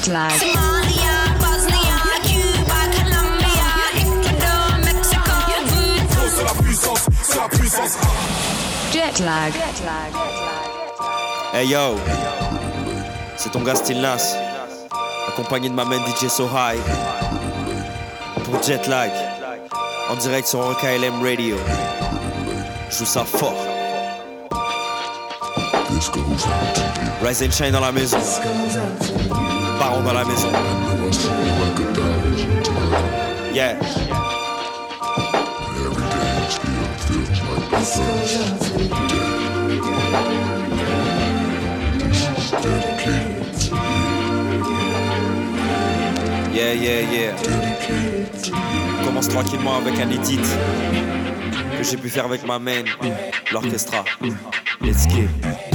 Jet lag. Somalia, Bosnia, Cuba, Colombia, Ecuador, Mexico. C'est la puissance, c'est la puissance. Jet lag. Hey yo, c'est ton gars Still Nas, accompagné de ma main DJ So High, pour Jet lag, en direct sur KLM Radio. Joue ça fort. Rise and shine dans la maison. Baron dans la maison. Yeah. Yeah, yeah, yeah. Commence tranquillement avec un edit que j'ai pu faire avec ma main, l'orchestra. Let's get.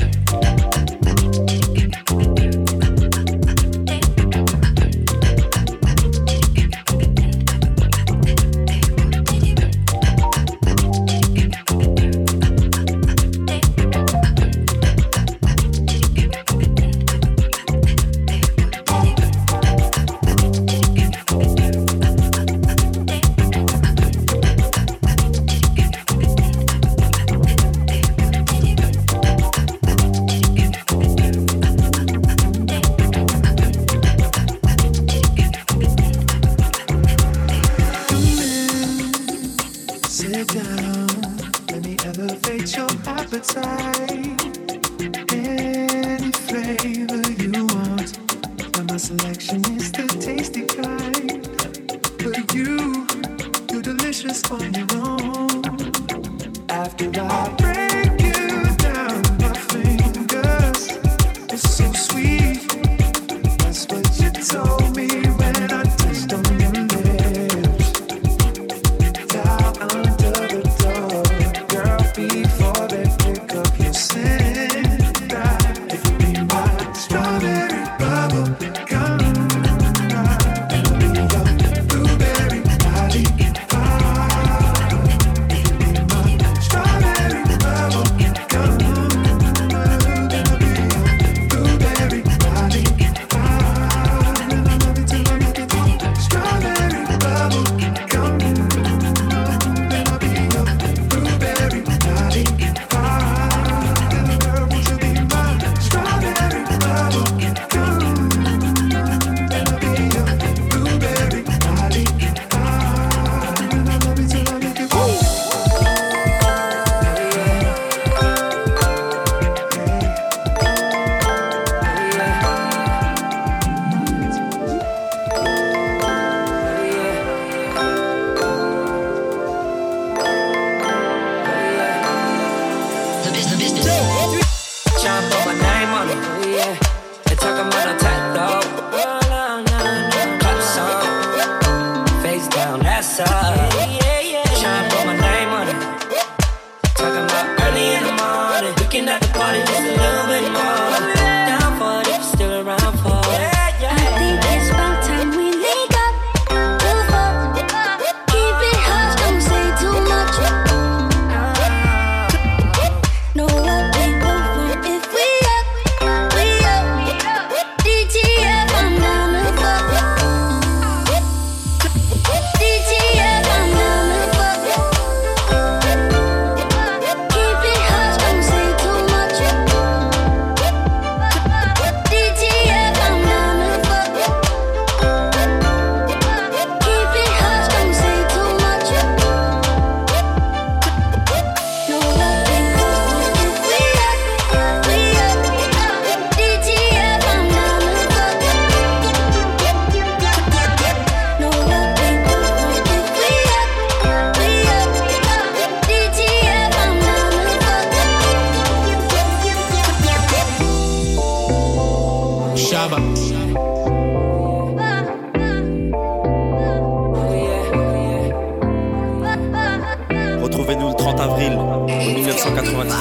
avril 1999,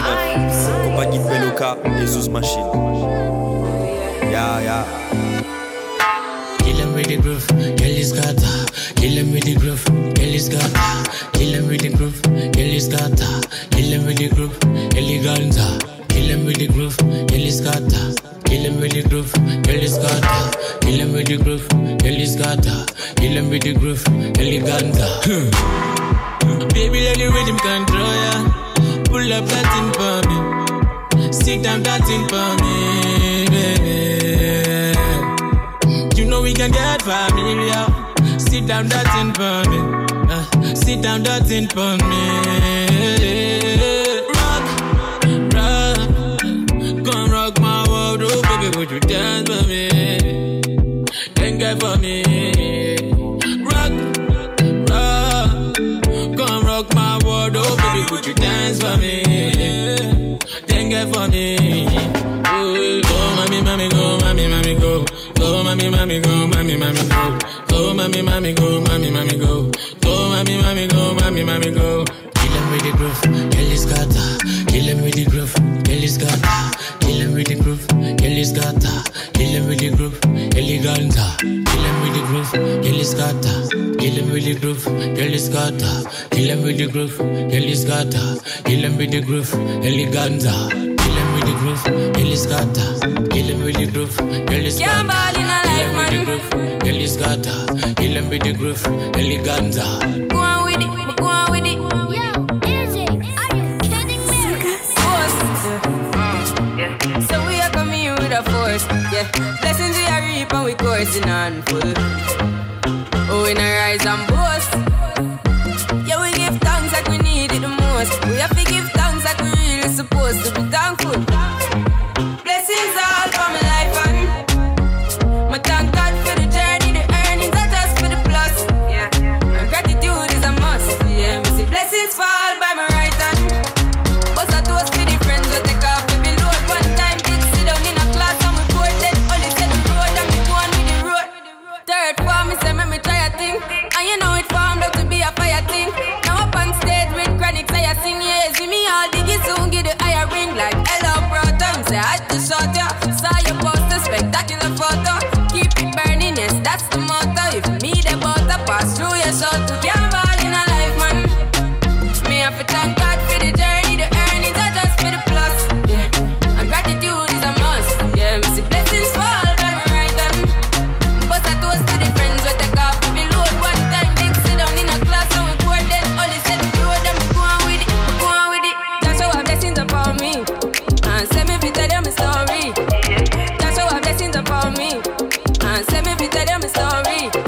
compagnie de Beloka et Zouz Machine. Yeah, yeah. Kill him with the groove, girl is gata. Kill him with the groove, girl is gata. Kill him with the groove, girl is gata. Kill him with the groove, eleganta Kill him with the groove, girl is gata. Kill him with the groove, girl is gata. Kill him with the groove, girl is gata. Kill him with the groove, eleganta Baby, let the rhythm control ya. Pull up that thing for me. Sit down that thing for me, baby. You know we can get familiar. Sit down that thing for me. Uh, sit down that thing for me. Rock, rock, come rock my world, oh, baby, would you dance for me? Then get for me. me. Then get for me. Go, mommy, mommy, go, mommy, mommy, go. Go, mommy, mommy, go, mommy, mommy, go. Go, mommy, mommy, go, mommy, mommy, go. Go, mommy, mommy, go, mommy, mommy, go. Kill him with the groove, kill his gata. Kill him with the groove, kill his gata. Kill him with the groove, kill his gata. Kill him with the groove, eleganta. Kill him with the groove, kill his gata with the groove, girl is gata. Kill him with the groove, girl is gata. Kill him with the groove, eleganza. Kill him with the groove, girl is gata. Kill him with the groove, girl is gata. Can't ball in a life, man. Kill him with the groove, girl is gata. Kill him with the groove, eleganza. Go on with it, go on with it. Yo, easy. Are you kidding me? Force. So we are coming with a force. Yeah, blessings we are reaping, we coursing on full doing a rise and tell them my story.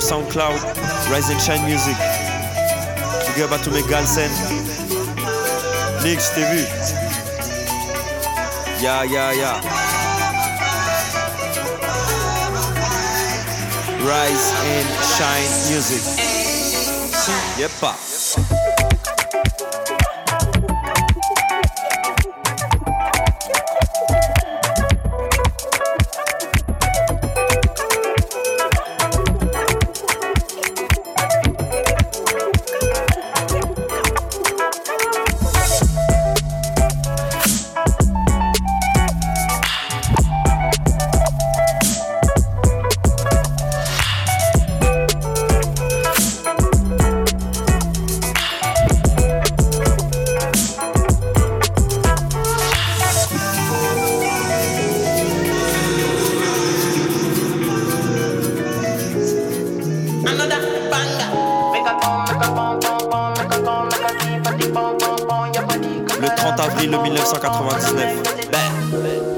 of SoundCloud, Rise and Shine Music. Big up à tous mes Galsen. Nick, je t'ai vu. Yeah, yeah, yeah. Rise and Shine Music. yep, Yepa. le 30 avril 1999. Bah. Ben.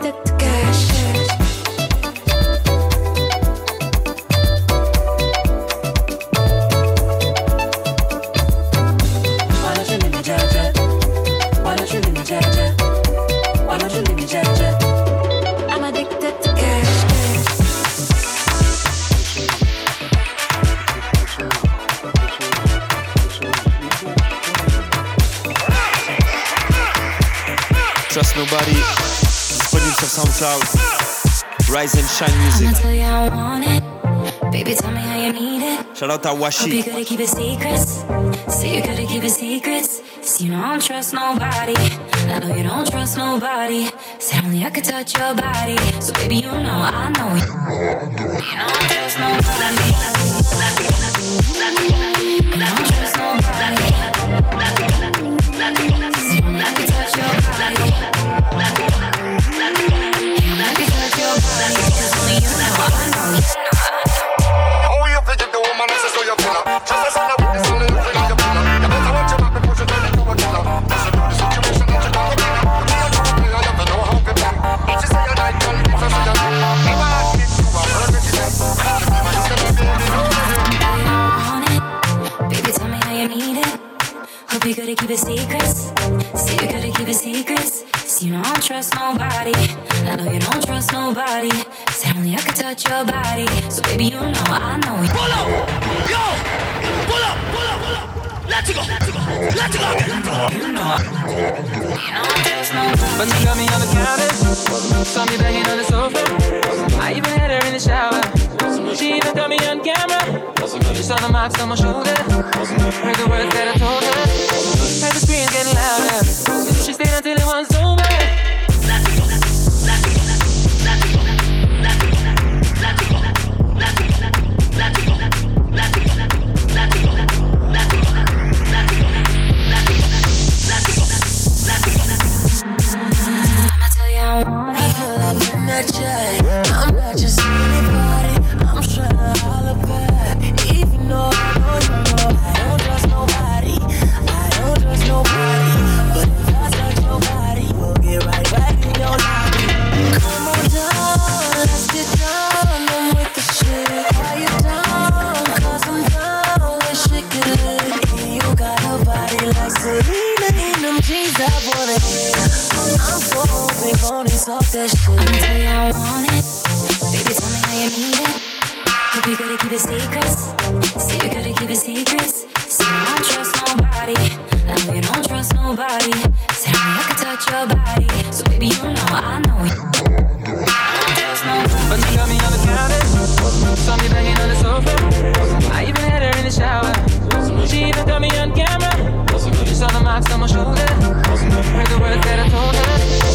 the cash. Jones. Rise and shine music. I'ma tell you how I want it. Baby, tell me how you need it. Shout out to Washi. Hope you gotta keep it secrets. Say you gotta keep it secrets. See, you know I don't trust nobody. I know you don't trust nobody. Say only I could touch your body. So baby, you know I know it. You don't trust nobody. You don't trust nobody. Only I could touch your body. Only I can touch your body. So baby, you know I know you. Pull up, yo, pull up, pull up, pull up. Let's go, let's go, let's go. You know I, you don't trust. But you got me on the counter. Saw me banging on the sofa. I even had her in the shower. She even got me on camera. She saw the marks on my shoulder. Heard the words that I told her. Heard the screams getting louder. She stayed until it was over. On this off that. I'ma you want it. Baby, tell me how you need it. Hope you gotta keep it secrets. See, you gotta keep it secrets. See, you don't trust nobody. I know don't trust nobody. Say I can touch your body. So baby, you know I know. But you got me on the counter. Saw me banging on the sofa. I even had her in the shower. She even got me on camera. Saw the marks on my shoulder. Heard the words that I told her.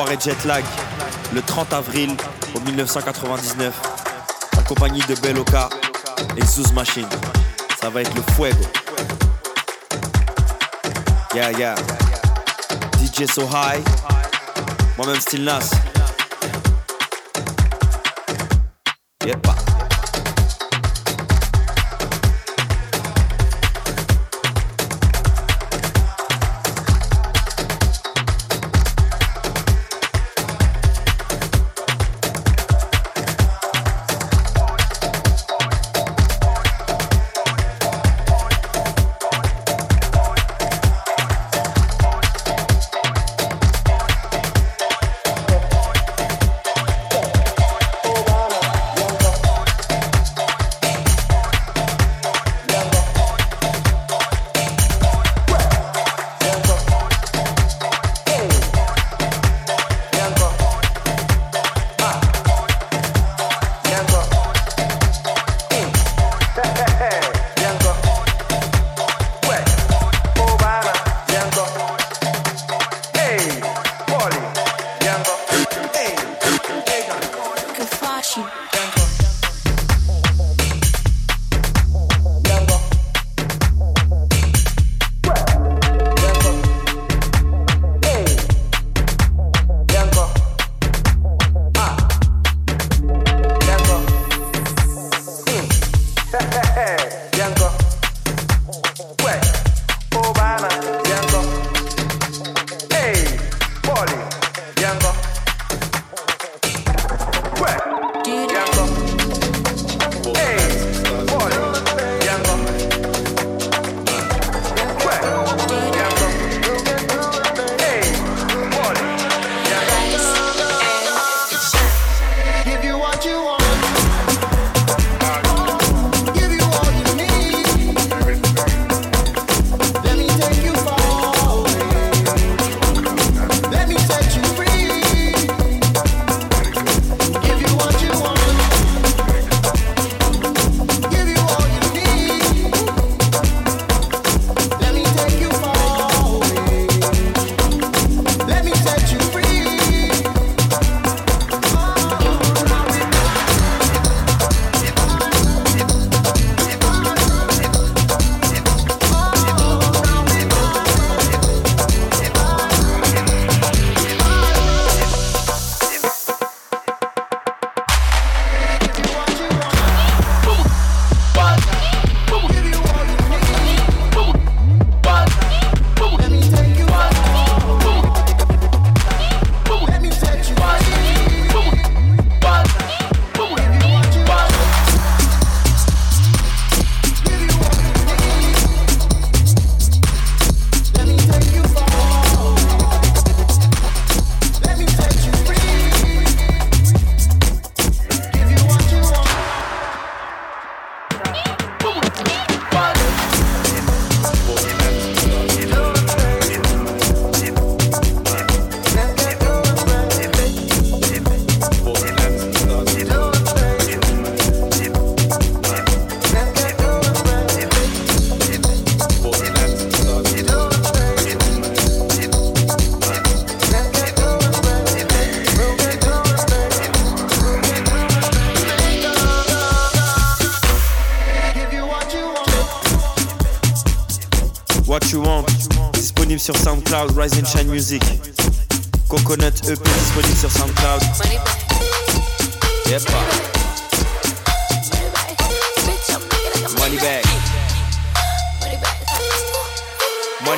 Soirée jet lag, le 30 avril au 1999, en compagnie de Beloka et Zouz Machine. Ça va être le fuego. Yeah, yeah. DJ So High, moi-même Still Nas.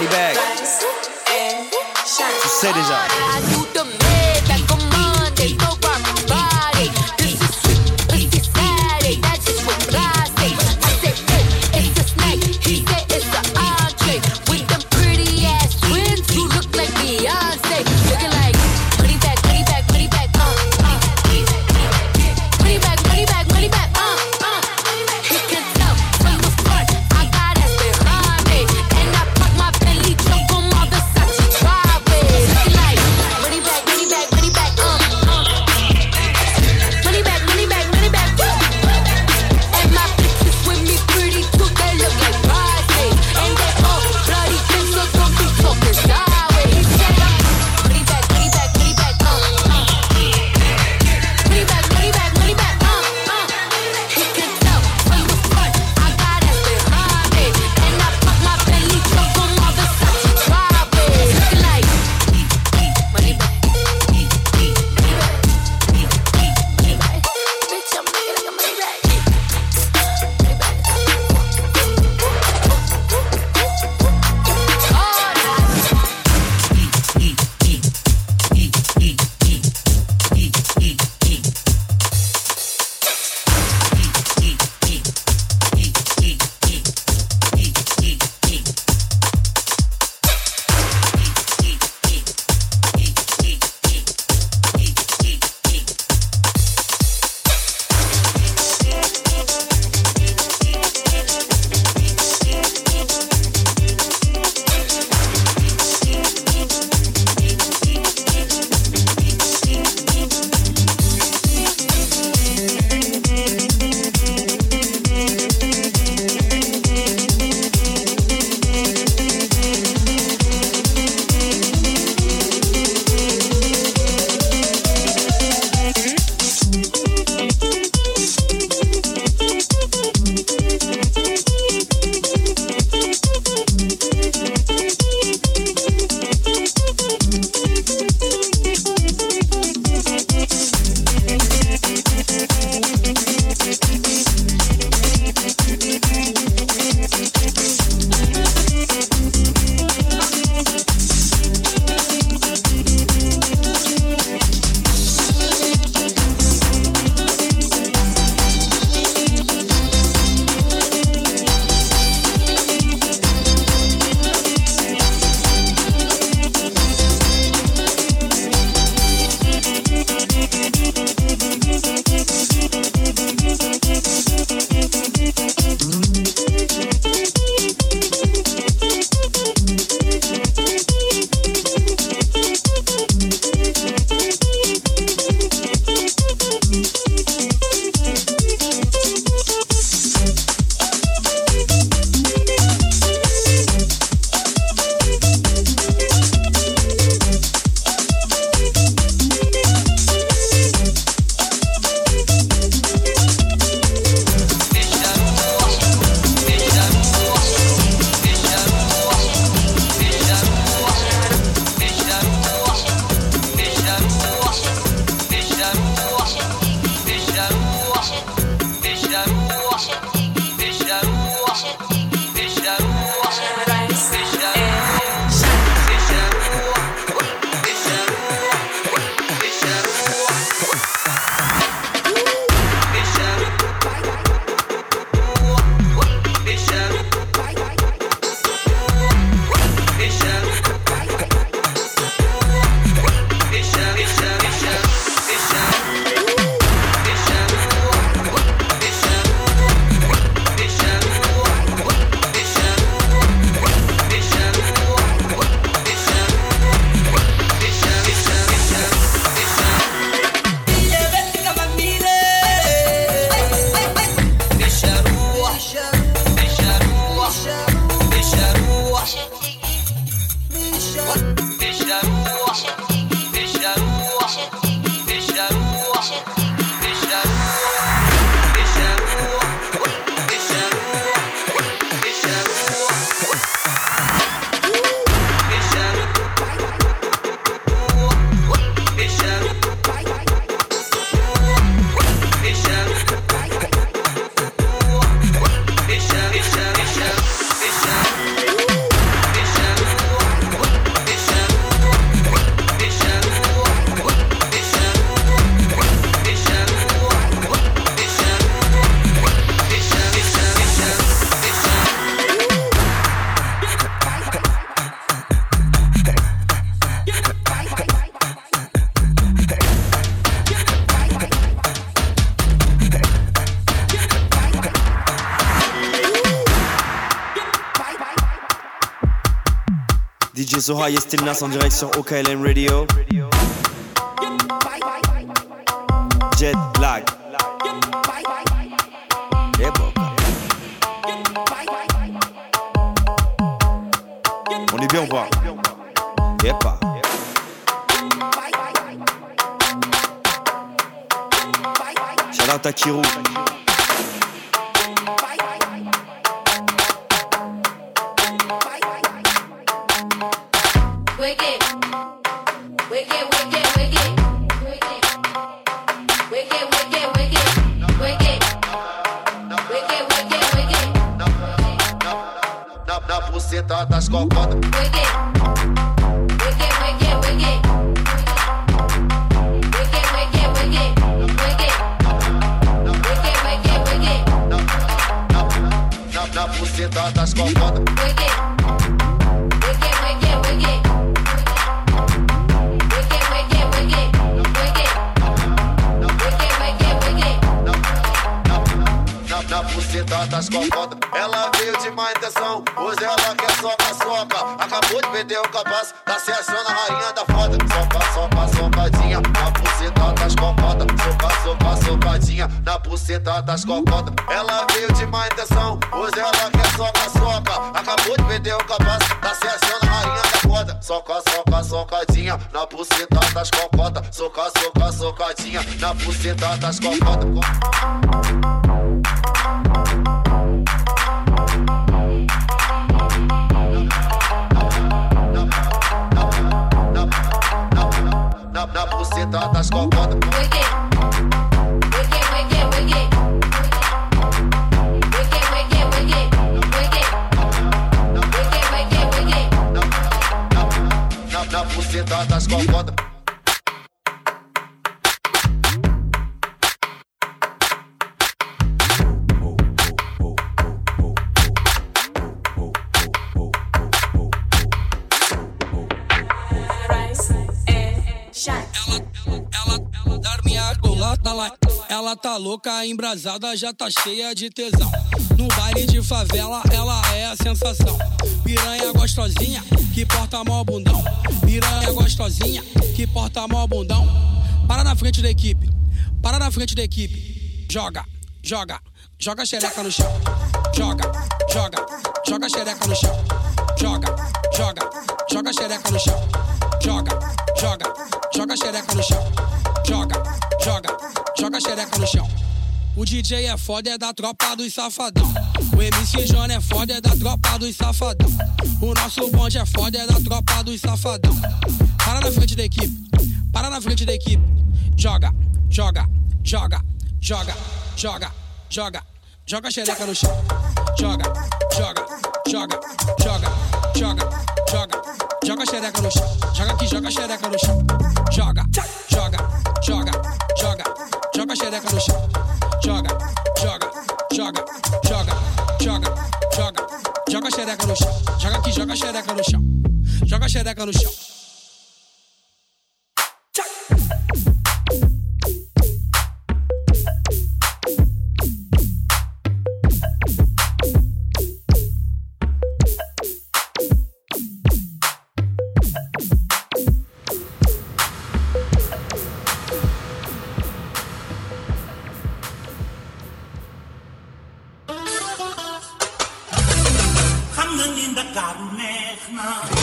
Money bag. Tu sais déjà. Money back, money back, This is Ohio en direct sur OKLM Radio. na buceta das cocotas. Na buceta das cocotas. Na buceta das cocotas. Ela veio de má intenção, hoje ela quer soca-soca. Acabou de perder o capaz, tá se achando a rainha da foda. Soca, soca, socadinha, na buceta das cocotas. Soca, soca, socadinha, na buceta das cocotas. Ela veio de má intenção, hoje ela quer soca-soca. Acabou de perder o capaz, tá se achando Soca, soca, socadinha, na buceta das cocotas. Soca, soca, socadinha, na buceta das cocotas. na, na buceta das cocotas. fitadas com foda. Shut colata lá. Ela tá louca, embrasada, já tá cheia de tesão. No baile de favela, ela é a sensação. Piranha gostosinha, que porta mó bundão. Piranha gostosinha, que porta mó bundão. Para na frente da equipe, para na frente da equipe. Joga, joga, joga a xereca no chão. Joga, joga, joga a xereca no chão. Joga, joga, joga a xereca no chão. Joga, joga, joga a xereca no chão. Joga, joga, joga xereca no chão. O DJ é foda, é da tropa dos safadão. O MC Johnny é foda, é da tropa dos safadão. O nosso bonde é foda, é da tropa dos safadão. Para na frente da equipe, para na frente da equipe. Joga, joga, joga, joga, joga, joga, joga xereca no chão. Joga, joga, joga, joga, joga, joga, joga xereca no chão. Joga aqui, joga xereca no chão. Joga, joga, joga a xereca no chão. Joga, joga, joga, joga, joga, joga, joga a xereca no chão. Joga aqui, joga a xereca no chão. Joga a xereca no chão. Ndakaaru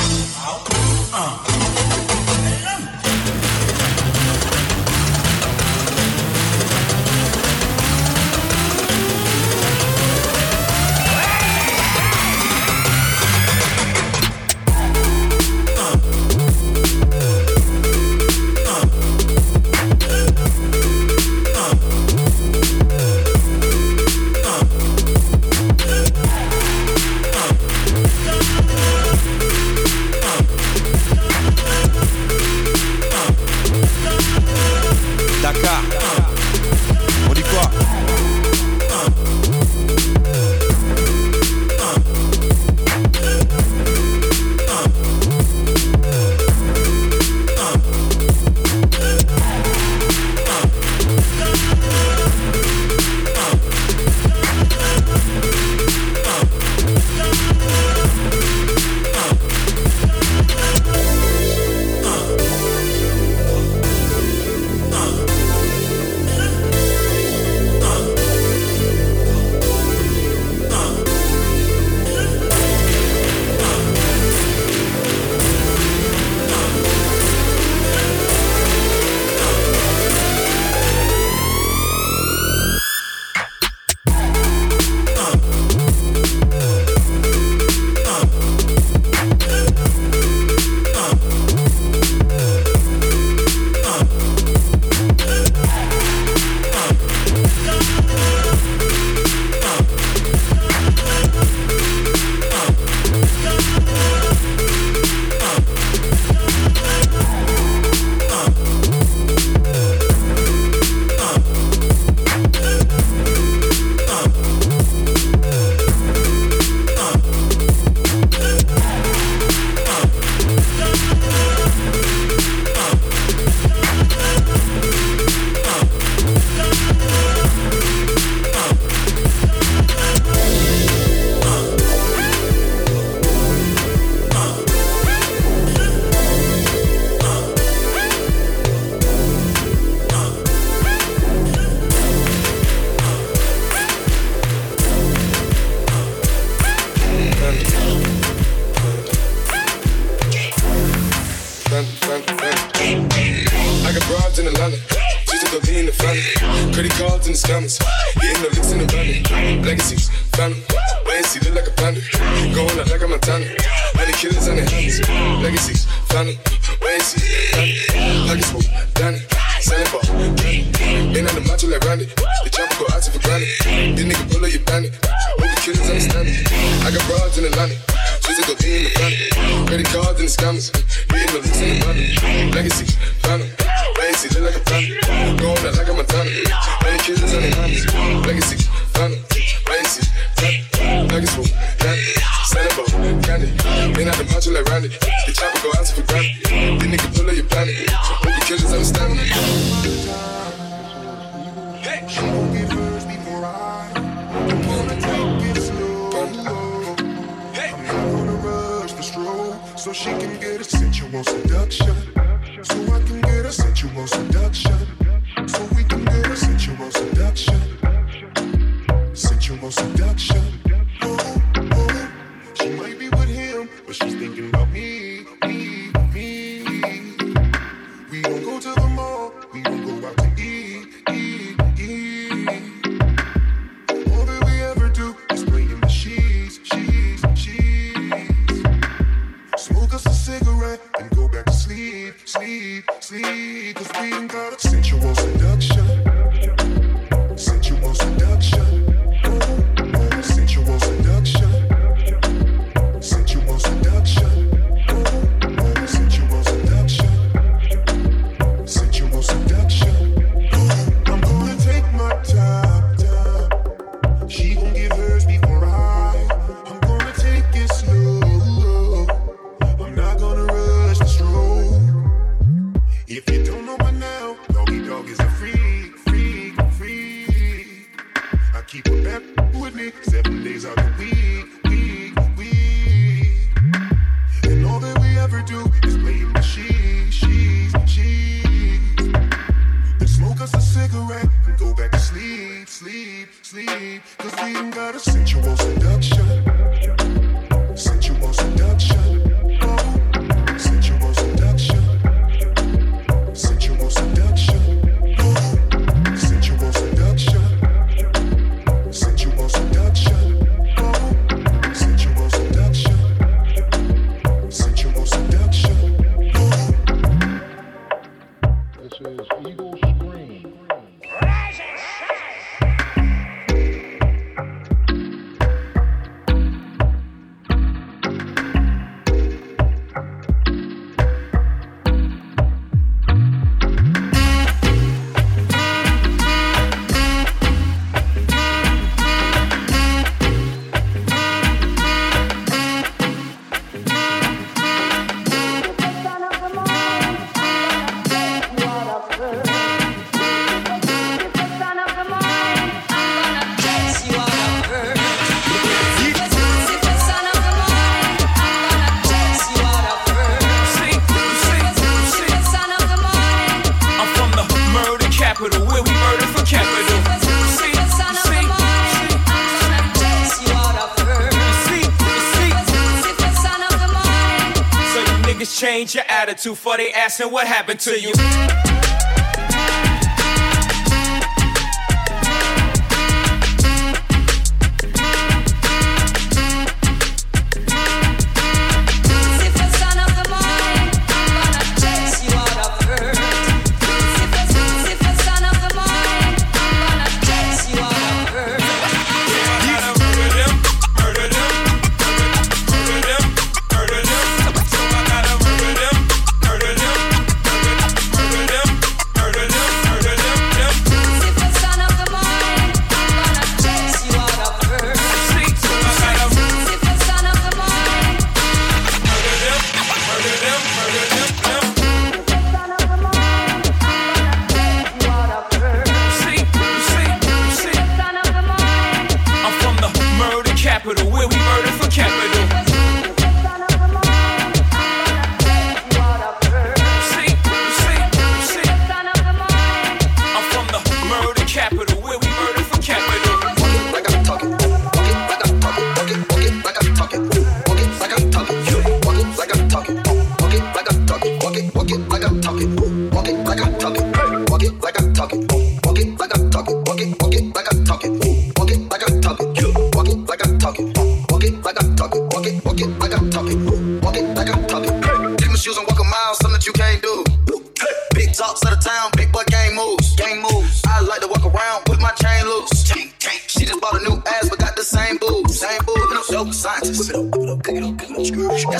and the scammers. Hitting the the van. Legacies, family. Wait look like a panda. Going out like a Montana. Many killers on their hands. Legacies, family. And see, family. Nuggets Danny. Selling ball, candy. Been out the macho like Randy. The chopper go out for granted. This nigga pull up your bandit. Over killers understand me. She so she can get a sensual seduction. So I can get a sensual seduction. So we can get a sensual seduction. Sensual seduction. Oh, oh. oh. She might be with him, but she's thinking about me, me, me. We gon' go to the mall. We gon' go sleep, sleep. Cause we ain't got a sensual seduction. Keep her back with me. Seven days out the week, change your attitude for they asking what happened to you.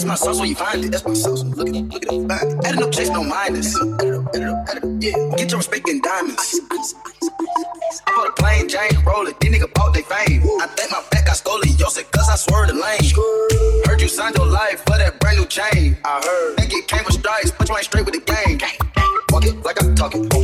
my sauce where you find it. That's my sauce. Look at it, look at it, find. Adding up checks, no minus. Add it up, add it up, add it up, yeah. Get your respect in diamonds. I bought a plane, Jane roller, these niggas bought their fame. Woo. I think my back got scoliosis, cause I swerved the lane. Sure. Heard you signed your life for that brand new chain. I heard. Think it came with stripes, but you ain't straight with the game. Walk it like I'm talking.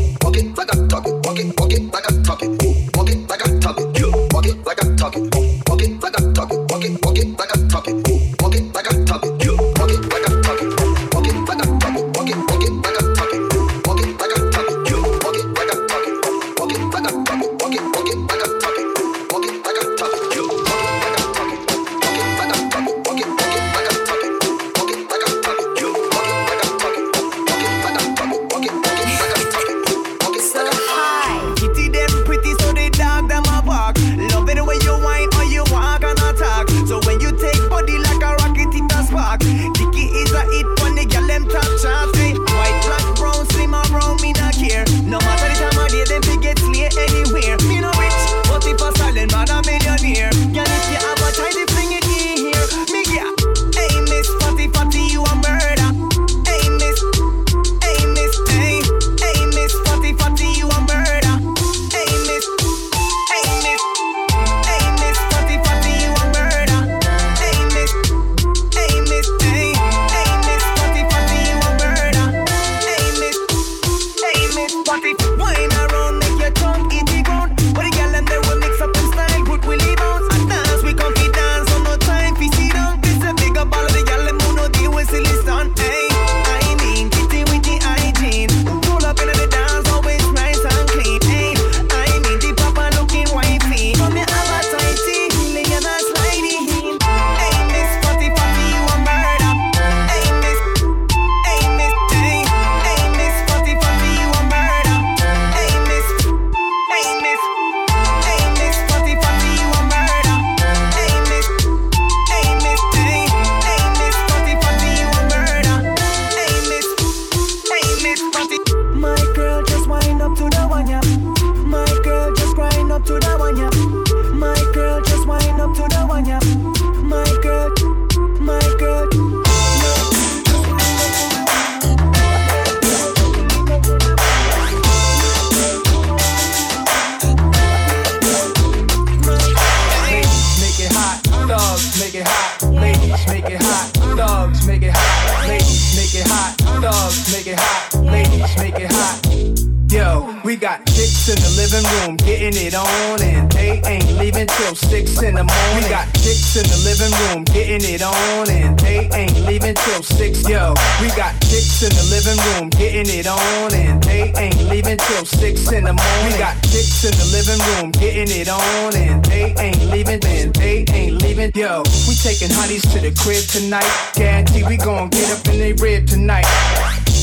Till six in the morning. We got chicks in the living room getting it on, and they ain't leaving till six. Yo, we got chicks in the living room getting it on, and they ain't leaving till six in the morning. We got chicks in the living room getting it on, and they ain't leaving, and they ain't leaving. Yo, we taking honeys to the crib tonight. Guarantee we gon' get up in the rib tonight.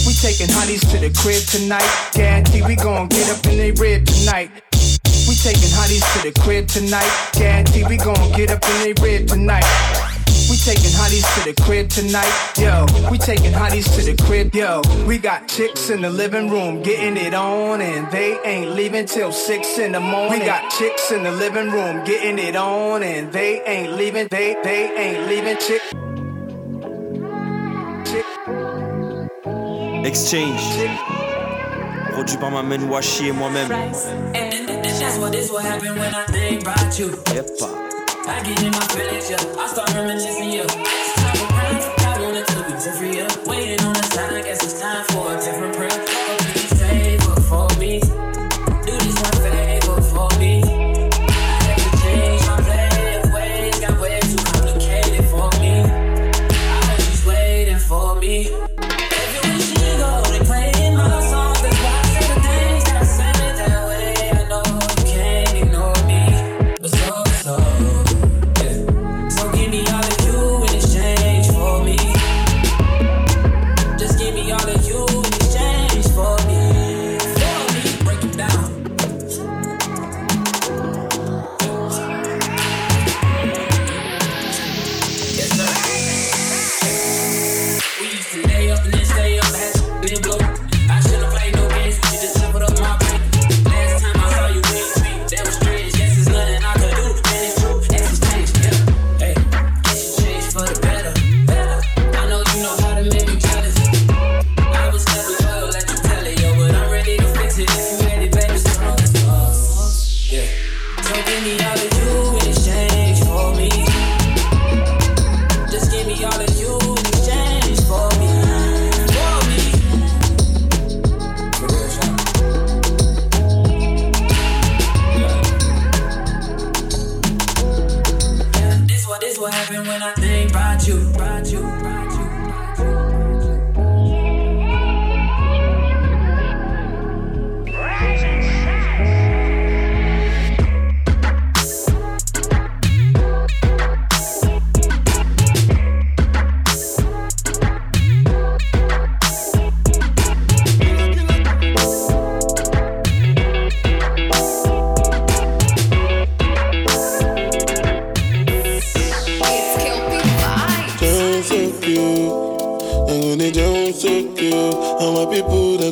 We taking honeys to the crib tonight. Guarantee we gon' get up in the rib tonight taking honeys to the crib tonight. Guarantee we gon' get up in they rib tonight. We taking honeys to the crib tonight, yo. We taking honeys to the crib, yo. We got chicks in the living room getting it on, and they ain't leaving till six in the morning. We got chicks in the living room getting it on, and they ain't leaving. They they ain't leaving. Chick. Chick. Exchange. Produit par ma main Washi et moi-même. That's what this will happen when I think about you. Hip hop. I get in my feelings, yeah. I start reminiscing, yeah.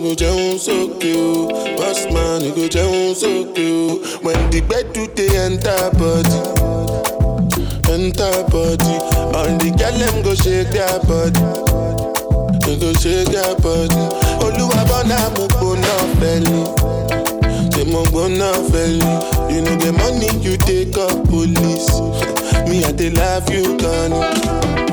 Go jẹun sókè o. Boss man you go jẹun sókè o. When the gbedu dey enter body, enter body. All the girl dem go shake their body. They go shake their body. Olúwa bọ́nà mo gbóná fẹ́lẹ̀. Ṣé mo gbóná fẹ́lẹ̀? You know the money you take up police. Me I dey love you gan. Dem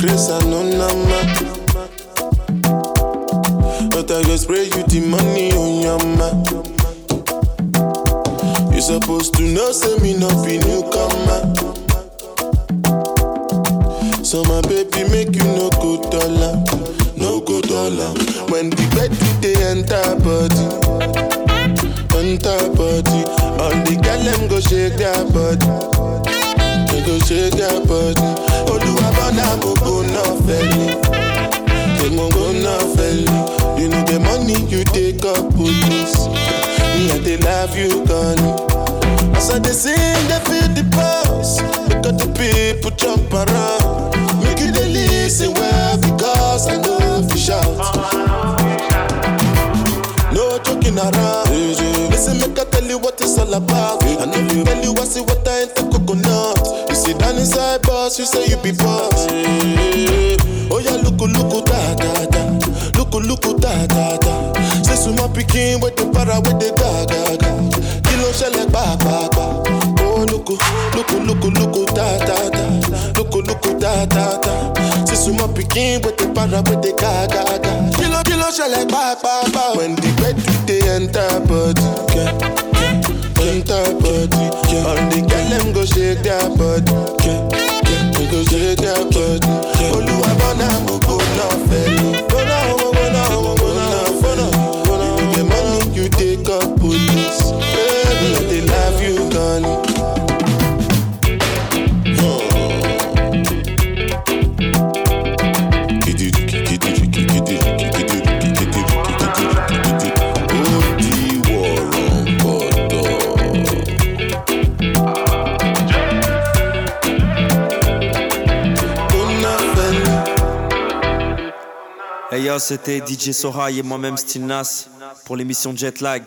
grace and no nama. But I go spray you the money on your ma. You supposed to know say me nothing be love you gan. As I dey sing, dey feel the pulse. Look at the people jump around. Make you dey lis ten well because I know fi shout. No joking around. Listen, make I tell you what it's all about. I know you tell you I see what I ain't the coconut. You sit down inside boss, you say you be boss. Oh yeah, look, look, da da da. Look, look, da da da. Say suma pikin with the para with the ga pikin with the para with the ga ga ga. Kilo kilo ṣẹlẹ̀ pàápàá. Eh, when the bed dey enter body. Yeah, yeah, enter body. Yeah. All the girl them go shake their body. Yeah, go shake their body. Olúwa bọ́nà gbogbo náà fẹ́lẹ̀. C'était DJ Sohai et moi-même Stilnas pour l'émission Jetlag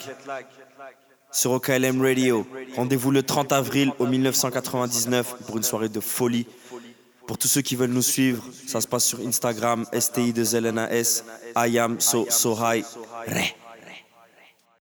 sur OKLM Radio. Rendez-vous le 30 avril au 1999 pour une soirée de folie. Pour tous ceux qui veulent nous suivre, ça se passe sur Instagram, STI2LNAS, I am so, so high. Ré.